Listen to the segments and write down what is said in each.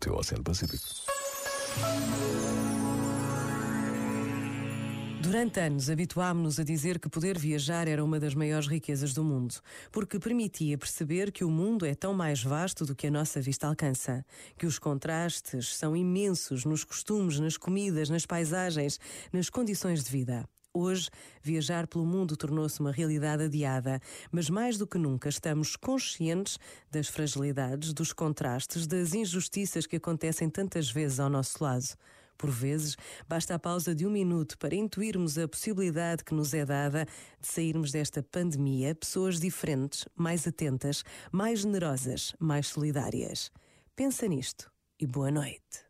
teu Oceano Pacífico. Durante anos, habituámos-nos a dizer que poder viajar era uma das maiores riquezas do mundo, porque permitia perceber que o mundo é tão mais vasto do que a nossa vista alcança, que os contrastes são imensos nos costumes, nas comidas, nas paisagens, nas condições de vida. Hoje, viajar pelo mundo tornou-se uma realidade adiada, mas mais do que nunca estamos conscientes das fragilidades, dos contrastes, das injustiças que acontecem tantas vezes ao nosso lado. Por vezes, basta a pausa de um minuto para intuirmos a possibilidade que nos é dada de sairmos desta pandemia pessoas diferentes, mais atentas, mais generosas, mais solidárias. Pensa nisto e boa noite.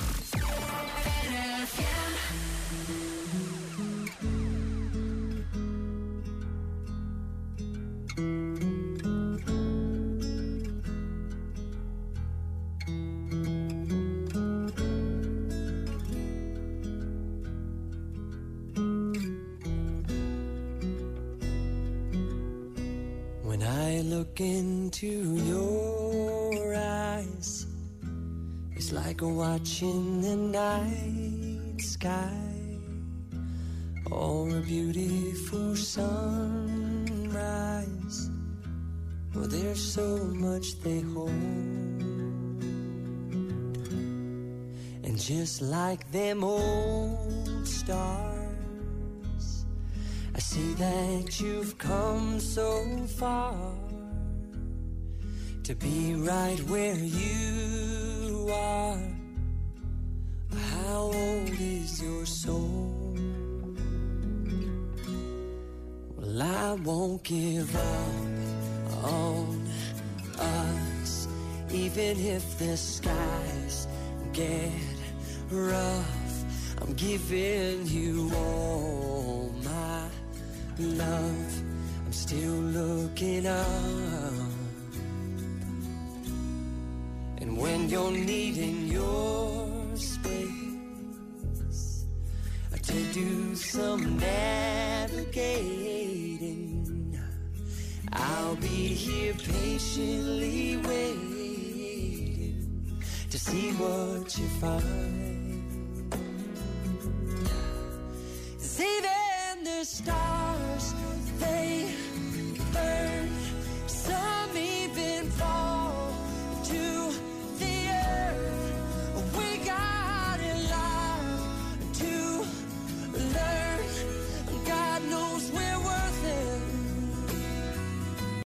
Look into your eyes, it's like a watching the night sky or a beautiful sunrise. Oh, there's so much they hold. And just like them old stars, I see that you've come so far to be right where you are. How old is your soul? Well, I won't give up on us, even if the skies get rough. I'm giving you all love. I'm still looking up. And when you're needing your space to do some navigating, I'll be here patiently waiting to see what you find.